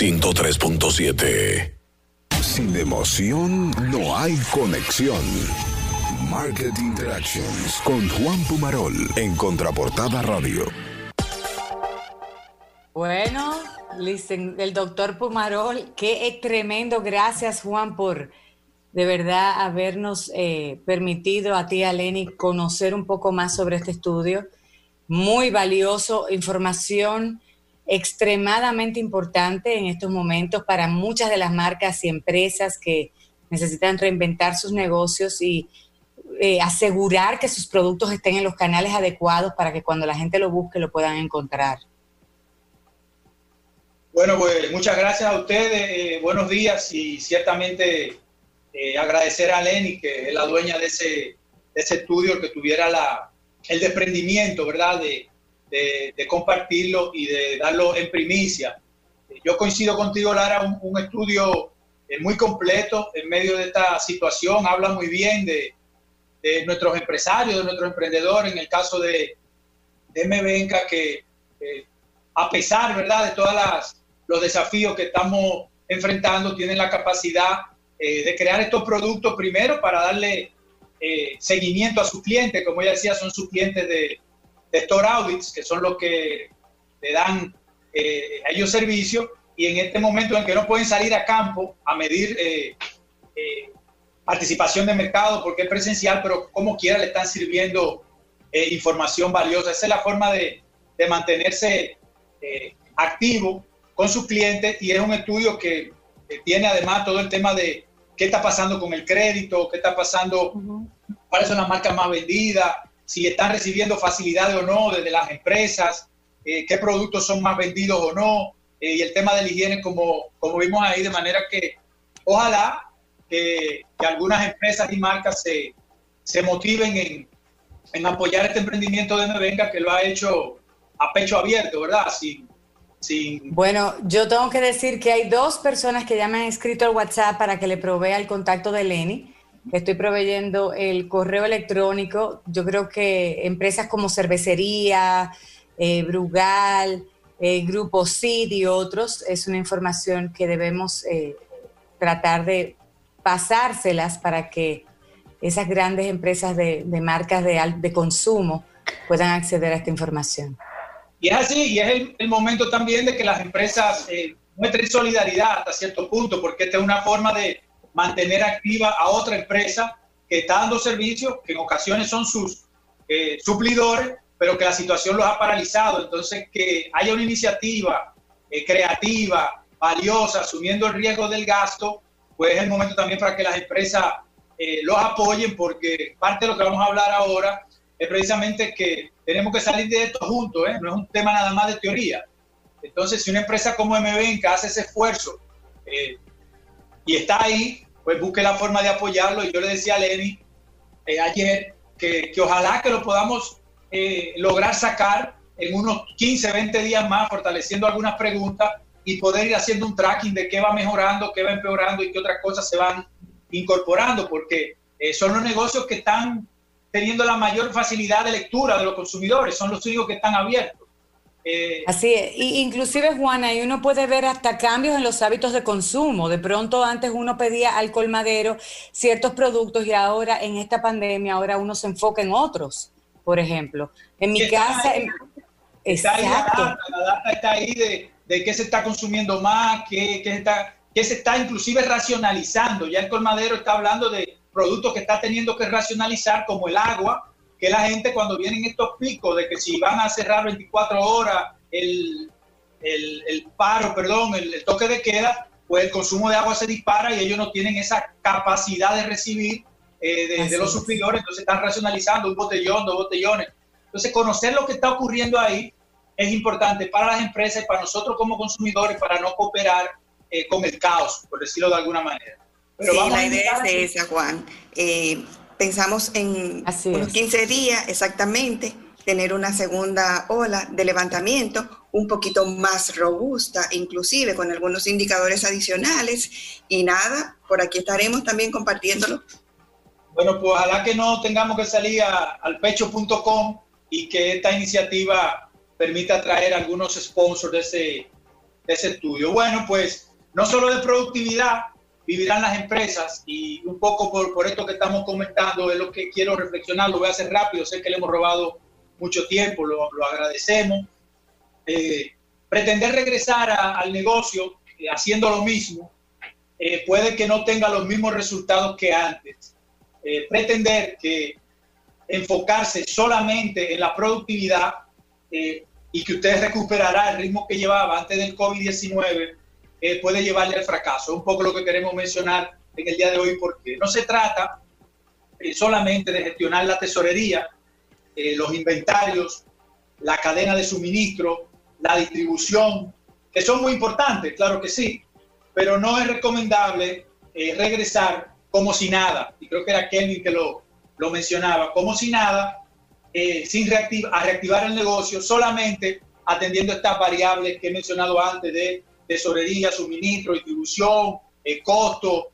103.7. Sin emoción no hay conexión. Market Interactions con Juan Pumarol en Contraportada Radio. Bueno, el doctor Pumarol, qué tremendo. Gracias, Juan, por de verdad habernos eh, permitido a ti, a Lenny, conocer un poco más sobre este estudio. Muy valioso, información extremadamente importante en estos momentos para muchas de las marcas y empresas que necesitan reinventar sus negocios y eh, asegurar que sus productos estén en los canales adecuados para que cuando la gente lo busque lo puedan encontrar. Bueno, pues muchas gracias a ustedes, eh, buenos días y ciertamente eh, agradecer a Lenny, que es la dueña de ese, de ese estudio, que tuviera la, el desprendimiento, ¿verdad?, de, de, compartirlo y de darlo en primicia. Yo coincido contigo, Lara, un, estudio eh, muy completo en medio de esta situación, habla muy bien de, nuestros empresarios, de nuestros emprendedores, en el caso de, de que eh, a pesar, ¿verdad?, de todos los desafíos que estamos enfrentando, tienen la capacidad eh, de crear estos productos primero para darle seguimiento a sus clientes, como ella decía, son sus clientes de, de Store Audits, que son los que le dan eh, a ellos servicio, y en este momento en que no pueden salir a campo a medir eh, eh, participación de mercado porque es presencial, pero como quiera le están sirviendo información valiosa. Esa es la forma de, de mantenerse activo con sus clientes y es un estudio que, tiene además todo el tema de qué está pasando con el crédito, qué está pasando, cuáles son las marcas más vendidas, si están recibiendo facilidades o no desde las empresas, eh, qué productos son más vendidos o no, eh, y el tema de la higiene como, como vimos ahí, de manera que ojalá que, algunas empresas y marcas se, se motiven en, en, apoyar este emprendimiento de Mevenga que lo ha hecho a pecho abierto, ¿verdad? Sin, sin... Bueno, yo tengo que decir que hay dos personas que ya me han escrito al WhatsApp para que le provea el contacto de Lenny estoy proveyendo el correo electrónico. Yo creo que empresas como Cervecería, eh, Brugal, eh, Grupo CID y otros, es una información que debemos eh, tratar de pasárselas para que esas grandes empresas de, marcas de, de, consumo puedan acceder a esta información. Y es así, y es el, momento también de que las empresas muestren solidaridad hasta cierto punto, porque esta es una forma de, mantener activa a otra empresa que está dando servicios, que en ocasiones son sus eh, suplidores, pero que la situación los ha paralizado. Entonces, que haya una iniciativa eh, creativa, valiosa, asumiendo el riesgo del gasto, pues es el momento también para que las empresas eh, los apoyen, porque parte de lo que vamos a hablar ahora es precisamente que tenemos que salir de esto juntos, no es un tema nada más de teoría. Entonces, si una empresa como MB hace ese esfuerzo y está ahí, pues busque la forma de apoyarlo. Y yo le decía a Lenny eh, ayer que, que, ojalá que lo podamos eh, lograr sacar en unos 15, 20 días más, fortaleciendo algunas preguntas y poder ir haciendo un tracking de qué va mejorando, qué va empeorando y qué otras cosas se van incorporando, porque eh, son los negocios que están teniendo la mayor facilidad de lectura de los consumidores, son los únicos que están abiertos. Eh, Así es, y inclusive Juana, y uno puede ver hasta cambios en los hábitos de consumo. De pronto antes uno pedía al colmadero ciertos productos y ahora en esta pandemia ahora uno se enfoca en otros, por ejemplo. En mi casa... está ahí la, data, la data está ahí de, de qué se está consumiendo más, qué, qué, está, qué se está inclusive racionalizando. Ya el colmadero está hablando de productos que está teniendo que racionalizar como el agua, que la gente cuando vienen estos picos de que si van a cerrar 24 horas el, el, paro, perdón, el, toque de queda, pues el consumo de agua se dispara y ellos no tienen esa capacidad de recibir eh, de, los suplidores, entonces están racionalizando un botellón, dos botellones. Entonces conocer lo que está ocurriendo ahí es importante para las empresas y para nosotros como consumidores para no cooperar eh, con el caos, por decirlo de alguna manera. Pero sí, la idea es esa, Juan. Eh, pensamos en unos 15 días exactamente tener una segunda ola de levantamiento un poquito más robusta, inclusive con algunos indicadores adicionales. Y nada, por aquí estaremos también compartiéndolo. Bueno, pues ojalá que no tengamos que salir al pecho.com y que esta iniciativa permita traer algunos sponsors de ese, ese estudio. Bueno, pues no solo de productividad vivirán las empresas y un poco por, por esto que estamos comentando es lo que quiero reflexionar, lo voy a hacer rápido, sé que le hemos robado mucho tiempo, lo, lo agradecemos. Eh, pretender regresar al negocio eh, haciendo lo mismo eh, puede que no tenga los mismos resultados que antes. pretender que enfocarse solamente en la productividad y que usted recuperará el ritmo que llevaba antes del COVID-19 puede llevarle al fracaso. Es un poco lo que queremos mencionar en el día de hoy porque no se trata solamente de gestionar la tesorería, los inventarios, la cadena de suministro, la distribución, que son muy importantes, claro que sí, pero no es recomendable eh, regresar como si nada, y creo que era Kelvin que lo, lo mencionaba, como si nada, eh, sin a reactivar el negocio, solamente atendiendo estas variables que he mencionado antes de tesorería, suministro, distribución, eh, costo,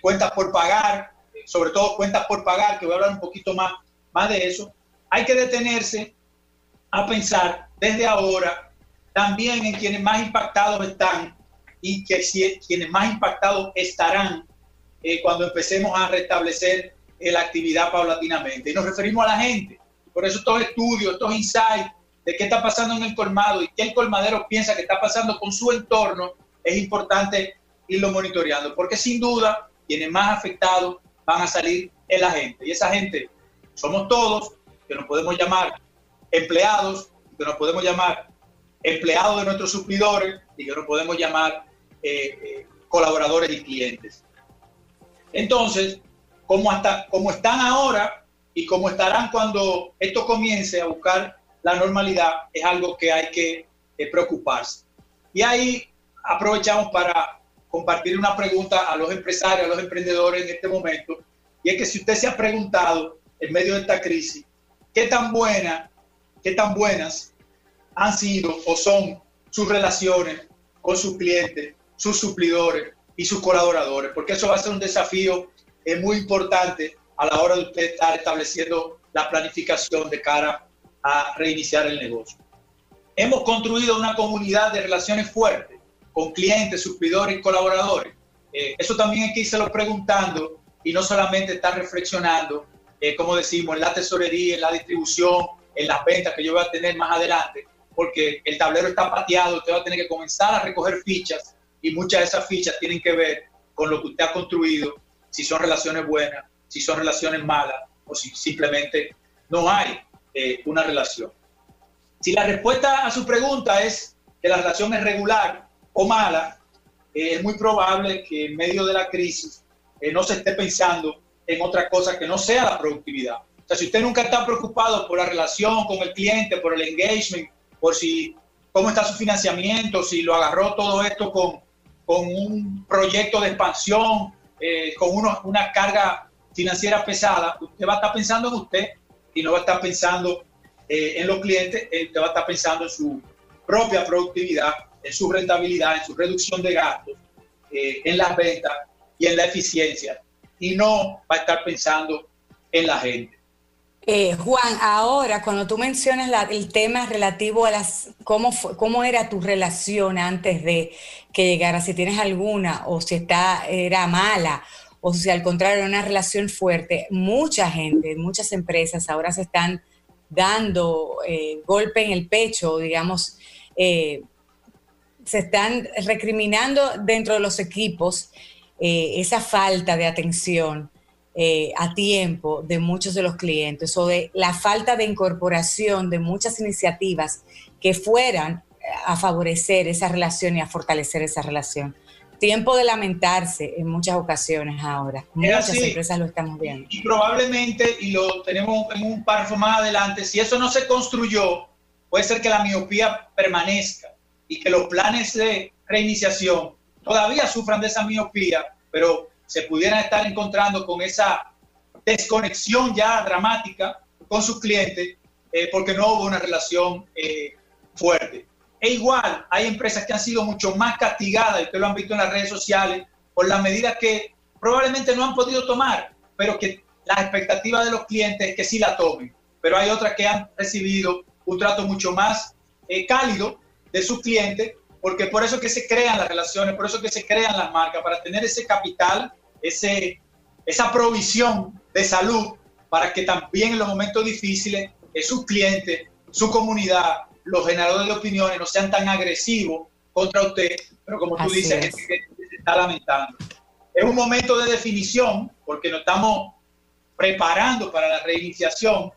cuentas por pagar, sobre todo cuentas por pagar, que voy a hablar un poquito más, más de eso, hay que detenerse a pensar desde ahora también en quienes más impactados están y que quienes más impactados estarán eh, cuando empecemos a restablecer eh, la actividad paulatinamente. Y nos referimos a la gente. Por eso estos estudios, estos insights de qué está pasando en el colmado y qué el colmadero piensa que está pasando con su entorno, es importante irlo monitoreando, porque sin duda quienes más afectados van a salir en la gente. Y esa gente somos todos, que nos podemos llamar empleados, que nos podemos llamar empleados de nuestros suplidores y que nos podemos llamar eh, eh, colaboradores y clientes. Entonces, como, hasta, como están ahora y como estarán cuando esto comience a buscar la normalidad, es algo que hay que eh, preocuparse. Y ahí aprovechamos para compartir una pregunta a los empresarios, a los emprendedores en este momento, y es que si usted se ha preguntado en medio de esta crisis, ¿qué tan buena, qué tan buenas han sido o son sus relaciones con sus clientes, sus suplidores y sus colaboradores, porque eso va a ser un desafío eh, muy importante a la hora de usted estar estableciendo la planificación de cara a reiniciar el negocio. Hemos construido una comunidad de relaciones fuertes con clientes, suplidores y colaboradores. Eh, eso también hay que irse preguntando y no solamente estar reflexionando, eh, como decimos, en la tesorería, en la distribución, en las ventas que yo voy a tener más adelante, porque el tablero está pateado, usted va a tener que comenzar a recoger fichas y muchas de esas fichas tienen que ver con lo que usted ha construido, si son relaciones buenas, si son relaciones malas o si simplemente no hay eh, una relación. Si la respuesta a su pregunta es que la relación es regular o mala, eh, es muy probable que en medio de la crisis eh, no se esté pensando en otra cosa que no sea la productividad. O sea, si usted nunca está preocupado por la relación con el cliente, por el engagement, por si cómo está su financiamiento, si lo agarró todo esto con, con un proyecto de expansión, con una carga financiera pesada, usted va a estar pensando en usted y no va a estar pensando eh, en los clientes, eh, usted va a estar pensando en su propia productividad, en su rentabilidad, en su reducción de gastos, en las ventas y en la eficiencia, y no va a estar pensando en la gente. Eh, Juan, ahora cuando tú mencionas el tema relativo a las cómo cómo era tu relación antes de que llegara, si tienes alguna o si está era mala o si al contrario una relación fuerte, mucha gente, muchas empresas ahora se están dando eh, golpe en el pecho, digamos, eh, se están recriminando dentro de los equipos esa falta de atención eh, a tiempo de muchos de los clientes o de la falta de incorporación de muchas iniciativas que fueran a favorecer esa relación y a fortalecer esa relación. Tiempo de lamentarse en muchas ocasiones ahora. Muchas empresas lo estamos viendo. Y, probablemente, y lo tenemos en un párrafo más adelante, si eso no se construyó, puede ser que la miopía permanezca y que los planes de reiniciación todavía sufran de esa miopía, pero se pudieran estar encontrando con esa desconexión ya dramática con sus clientes eh, porque no hubo una relación eh, fuerte. E igual, hay empresas que han sido mucho más castigadas, y ustedes lo han visto en las redes sociales, por las medidas que probablemente no han podido tomar, pero que las expectativas de los clientes es que sí la tomen. Pero hay otras que han recibido un trato mucho más eh, cálido de sus clientes porque por eso que se crean las relaciones, por eso que se crean las marcas, para tener ese capital, ese, esa provisión de salud, para que también en los momentos difíciles eh, sus clientes, su comunidad, los generadores de opiniones no sean tan agresivos contra usted, pero como tú dices, es. que se está lamentando. Es un momento de definición, porque nos estamos preparando para la reiniciación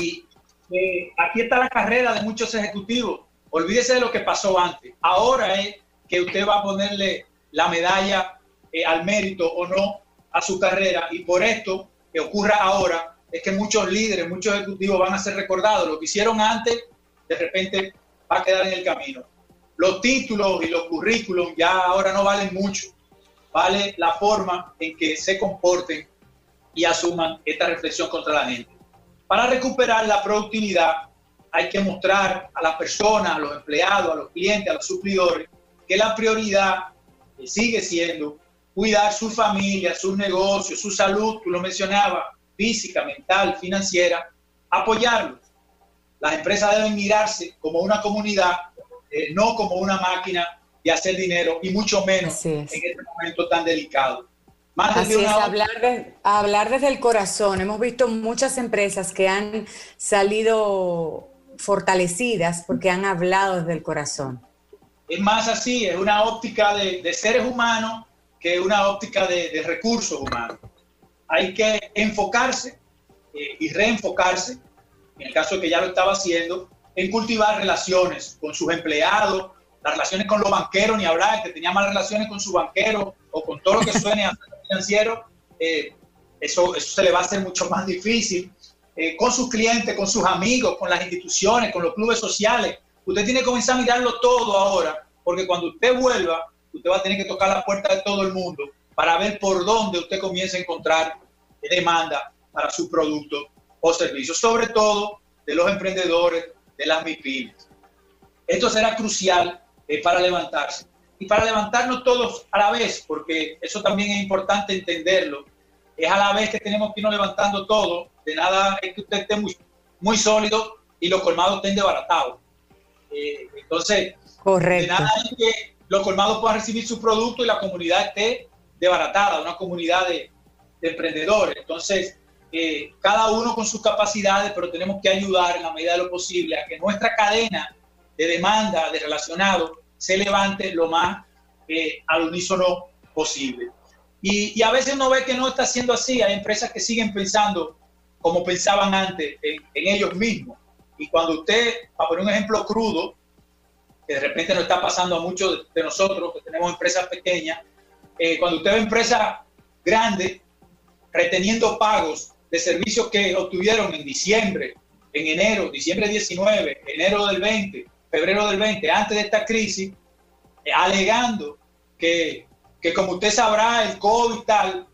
y eh, aquí está la carrera de muchos ejecutivos. Olvídese de lo que pasó antes. Ahora es que usted va a ponerle la medalla eh, al mérito o no a su carrera y por esto que ocurra ahora es que muchos líderes, muchos ejecutivos van a ser recordados. Lo que hicieron antes, de repente va a quedar en el camino. Los títulos y los currículums ya ahora no valen mucho. Vale la forma en que se comporten y asuman esta reflexión contra la gente. Para recuperar la productividad hay que mostrar a las personas, a los empleados, a los clientes, a los suplidores, que la prioridad sigue siendo cuidar su familia, sus negocios, su salud, tú lo mencionabas, física, mental, financiera, apoyarlos. Las empresas deben mirarse como una comunidad, eh, no como una máquina de hacer dinero y mucho menos en este momento tan delicado. Así es, hablar, hablar desde el corazón. Hemos visto muchas empresas que han salido fortalecidas porque han hablado desde el corazón. Es más así, es una óptica de, seres humanos que una óptica de, recursos humanos. Hay que enfocarse eh, y reenfocarse, en el caso de que ya lo estaba haciendo, en cultivar relaciones con sus empleados, las relaciones con los banqueros, ni habrá que tenía malas relaciones con su banquero o con todo lo que suene a financiero, eh, eso, eso se le va a hacer mucho más difícil. Eh, con sus clientes, con sus amigos, con las instituciones, con los clubes sociales. Usted tiene que comenzar a mirarlo todo ahora, porque cuando usted vuelva, usted va a tener que tocar la puerta de todo el mundo para ver por dónde usted comienza a encontrar demanda para su producto o servicio, sobre todo de los emprendedores, de las MIPIMES. Esto será crucial eh, para levantarse y para levantarnos todos a la vez, porque eso también es importante entenderlo. Es a la vez que tenemos que irnos levantando todo. De nada es que usted esté muy, muy sólido y los colmados estén desbaratados. Eh, entonces, Correcto. de nada es que los colmados puedan recibir su producto y la comunidad esté desbaratada, una comunidad de, emprendedores. Entonces, eh, cada uno con sus capacidades, pero tenemos que ayudar en la medida de lo posible a que nuestra cadena de demanda, de relacionados, se levante lo más eh, al unísono posible. Y, a veces uno ve que no está siendo así. Hay empresas que siguen pensando como pensaban antes en, ellos mismos. Y cuando usted, para poner un ejemplo crudo, que de repente nos está pasando a muchos de nosotros que tenemos empresas pequeñas, eh, cuando usted ve empresas grandes reteniendo pagos de servicios que obtuvieron en diciembre, en enero, diciembre 19, enero del 20, febrero del 20, antes de esta crisis, eh, alegando que, que, como usted sabrá, el COVID tal,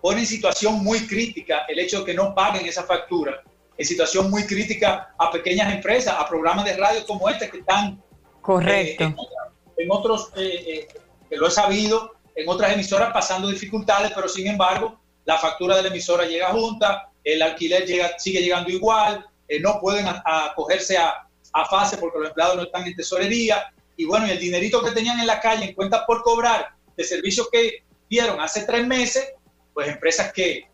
pone en situación muy crítica el hecho de que no paguen esa factura, en situación muy crítica a pequeñas empresas, a programas de radio como este que están... Correcto. Eh, en, otros, eh, que lo he sabido, en otras emisoras pasando dificultades, pero sin embargo, la factura de la emisora llega junta, el alquiler llega, sigue llegando igual, no pueden acogerse a, a fase porque los empleados no están en tesorería. Y bueno, y el dinerito que tenían en la calle en cuentas por cobrar de servicios que dieron hace tres meses, pues empresas que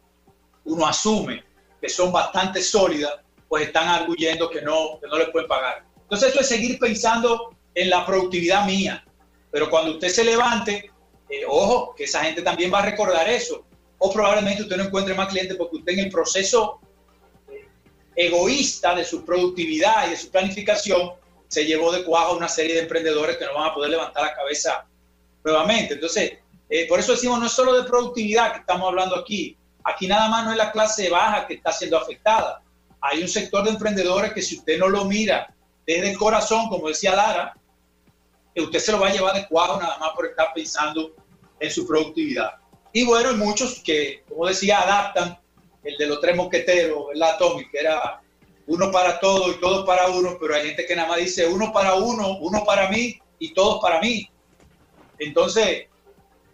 uno asume que son bastante sólidas, pues están arguyendo que no, que no les pueden pagar. Entonces eso es seguir pensando en la productividad mía. Pero cuando usted se levante, eh, ojo, que esa gente también va a recordar eso. O probablemente usted no encuentre más clientes porque usted en el proceso egoísta de su productividad y de su planificación, se llevó de cuajo a una serie de emprendedores que no van a poder levantar la cabeza nuevamente. Entonces, eh, por eso decimos, no es solo de productividad que estamos hablando aquí. Aquí nada más no es la clase baja que está siendo afectada. Hay un sector de emprendedores que si usted no lo mira desde el corazón, como decía Lara, usted se lo va a llevar de cuajo nada más por estar pensando en su productividad. Y bueno, hay muchos que, como decía, adaptan el de los tres mosqueteros, ¿verdad, Tommy? Que era uno para todos y todos para uno, pero hay gente que nada más dice uno para uno, uno para mí y todos para mí. Entonces,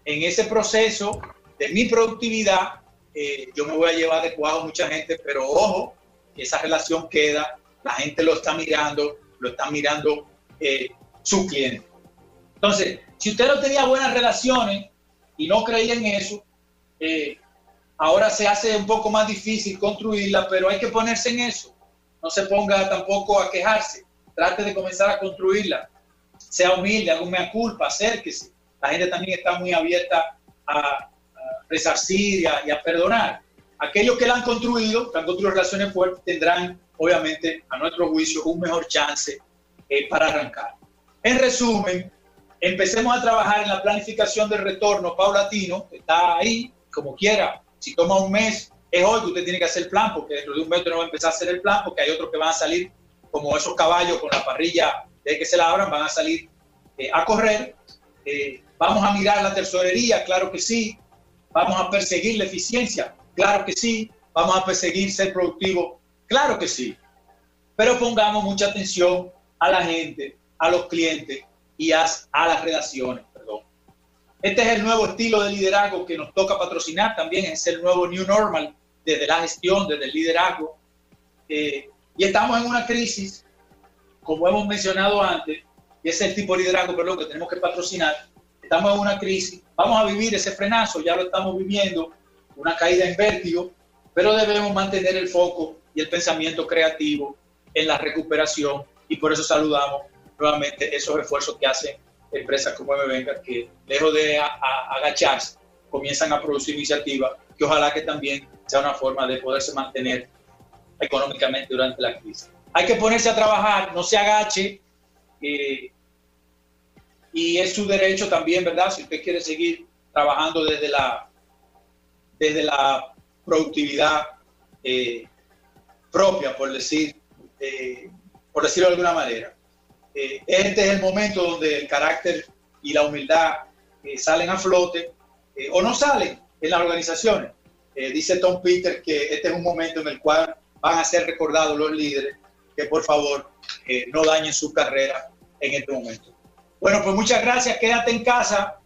en ese proceso de mi productividad, eh, yo me voy a llevar de cuajo mucha gente, pero ojo, esa relación queda, la gente lo está mirando, lo está mirando eh, su cliente. Entonces, si usted no tenía buenas relaciones y no creía en eso, eh, ahora se hace un poco más difícil construirla, pero hay que ponerse en eso. No se ponga tampoco a quejarse. Trate de comenzar a construirla. Sea humilde, haga una culpa, acérquese. La gente también está muy abierta a, resarcir y a, y a perdonar. Aquellos que la han construido, que han construido relaciones fuertes, tendrán, obviamente, a nuestro juicio, un mejor chance eh, para arrancar. En resumen, empecemos a trabajar en la planificación del retorno paulatino, que está ahí, como quiera. Si toma un mes, es hoy que usted tiene que hacer el plan, porque dentro de un mes no va a empezar a hacer el plan, porque hay otros que van a salir, como esos caballos con la parrilla de que se la abran, van a salir eh, a correr. Eh, vamos a mirar la tesorería, claro que sí. Vamos a perseguir la eficiencia, claro que sí. Vamos a perseguir ser productivo, claro que sí. Pero pongamos mucha atención a la gente, a los clientes y a, las redacciones. Perdón. Este es el nuevo estilo de liderazgo que nos toca patrocinar también, es el nuevo New Normal desde la gestión, desde el liderazgo. Eh, y estamos en una crisis, como hemos mencionado antes, y es el tipo de liderazgo perdón, que tenemos que patrocinar. Estamos en una crisis, vamos a vivir ese frenazo, ya lo estamos viviendo, una caída en vértigo, pero debemos mantener el foco y el pensamiento creativo en la recuperación y por eso saludamos nuevamente esos esfuerzos que hacen empresas como MVenga que lejos de agacharse comienzan a producir iniciativas que ojalá que también sea una forma de poderse mantener económicamente durante la crisis. Hay que ponerse a trabajar, no se agache eh, y es su derecho también, ¿verdad? Si usted quiere seguir trabajando desde la, desde la productividad eh, propia, por decir, eh, por decirlo de alguna manera. Eh, este es el momento donde el carácter y la humildad eh, salen a flote eh, o no salen en las organizaciones. dice Tom Peter que este es un momento en el cual van a ser recordados los líderes que por favor no dañen su carrera en este momento. Bueno, pues muchas gracias, quédate en casa,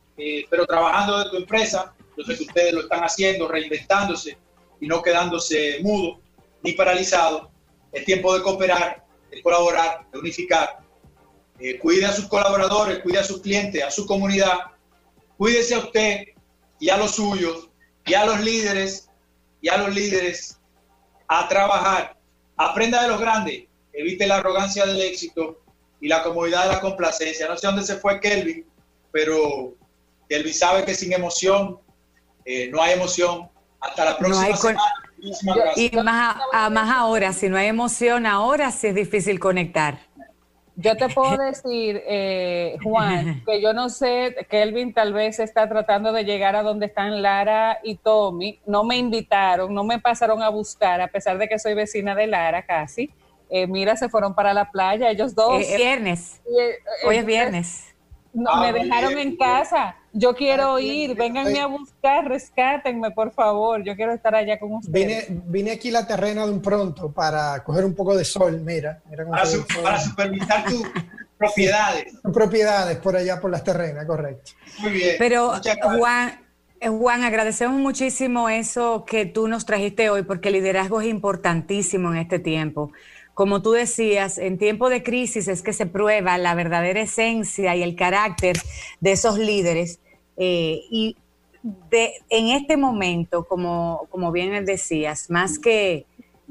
pero trabajando de tu empresa. Yo sé que ustedes lo están haciendo, reinventándose y no quedándose mudo ni paralizado. Es tiempo de cooperar, de colaborar, de unificar. Eh, cuide a sus colaboradores, cuide a sus clientes, a su comunidad. Cuídese a usted y a los suyos y a los líderes y a los líderes a trabajar. Aprenda de los grandes, evite la arrogancia del éxito y la comodidad de la complacencia. No sé dónde se fue Kelvin, pero Kelvin sabe que sin emoción eh, no hay emoción. Hasta la próxima semana. Y más, más ahora, si no hay emoción ahora, sí es difícil conectar. Yo te puedo decir, eh, Juan, que yo no sé, Kelvin tal vez está tratando de llegar a donde están Lara y Tommy. No me invitaron, no me pasaron a buscar, a pesar de que soy vecina de Lara casi. Eh, mira, se fueron para la playa, ellos dos. Es viernes. Hoy es viernes. No, ah, me dejaron en casa. Yo quiero ah, ir, vénganme a buscar, rescátenme, por favor. Yo quiero estar allá con ustedes. Vine, vine aquí a la terrena de un pronto para coger un poco de sol, mira. para, supervisar tus propiedades. Tus propiedades por allá, por las terrenas, correcto. Muy bien. Pero, Juan, eh, Juan, agradecemos muchísimo eso que tú nos trajiste hoy, porque el liderazgo es importantísimo en este tiempo como tú decías, en tiempo de crisis es que se prueba la verdadera esencia y el carácter de esos líderes. Eh, y de, en este momento, como, como bien decías, más que,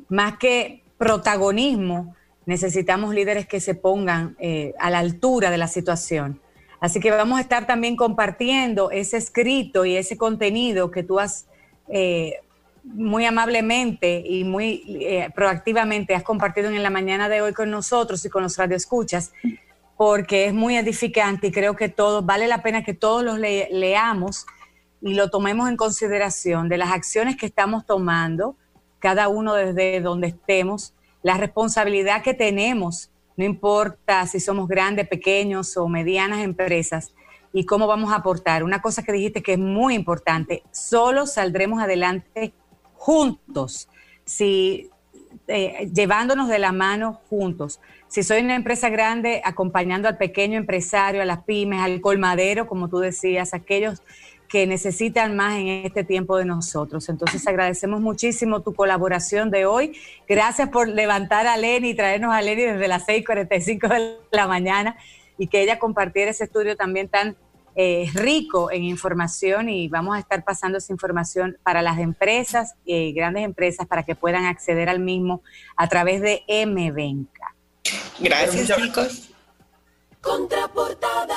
más que protagonismo, necesitamos líderes que se pongan eh, a la altura de la situación. Así que vamos a estar también compartiendo ese escrito y ese contenido que tú has eh, muy amablemente y muy proactivamente has compartido en la mañana de hoy con nosotros y con los radioescuchas, porque es muy edificante y creo que todo, vale la pena que todos los leamos y lo tomemos en consideración de las acciones que estamos tomando, cada uno desde donde estemos, la responsabilidad que tenemos, no importa si somos grandes, pequeños o medianas empresas, y cómo vamos a aportar. Una cosa que dijiste que es muy importante, solo saldremos adelante juntos, si eh, llevándonos de la mano juntos. Si soy una empresa grande, acompañando al pequeño empresario, a las pymes, al colmadero, como tú decías, aquellos que necesitan más en este tiempo de nosotros. Entonces agradecemos muchísimo tu colaboración de hoy. Gracias por levantar a Lenny y traernos a Lenny desde las 6.45 de la mañana. y que ella compartiera ese estudio también tan eh, rico en información y vamos a estar pasando esa información para las empresas, eh, grandes empresas, para que puedan acceder al mismo a través de MVenca. Gracias, chicos. Contraportada.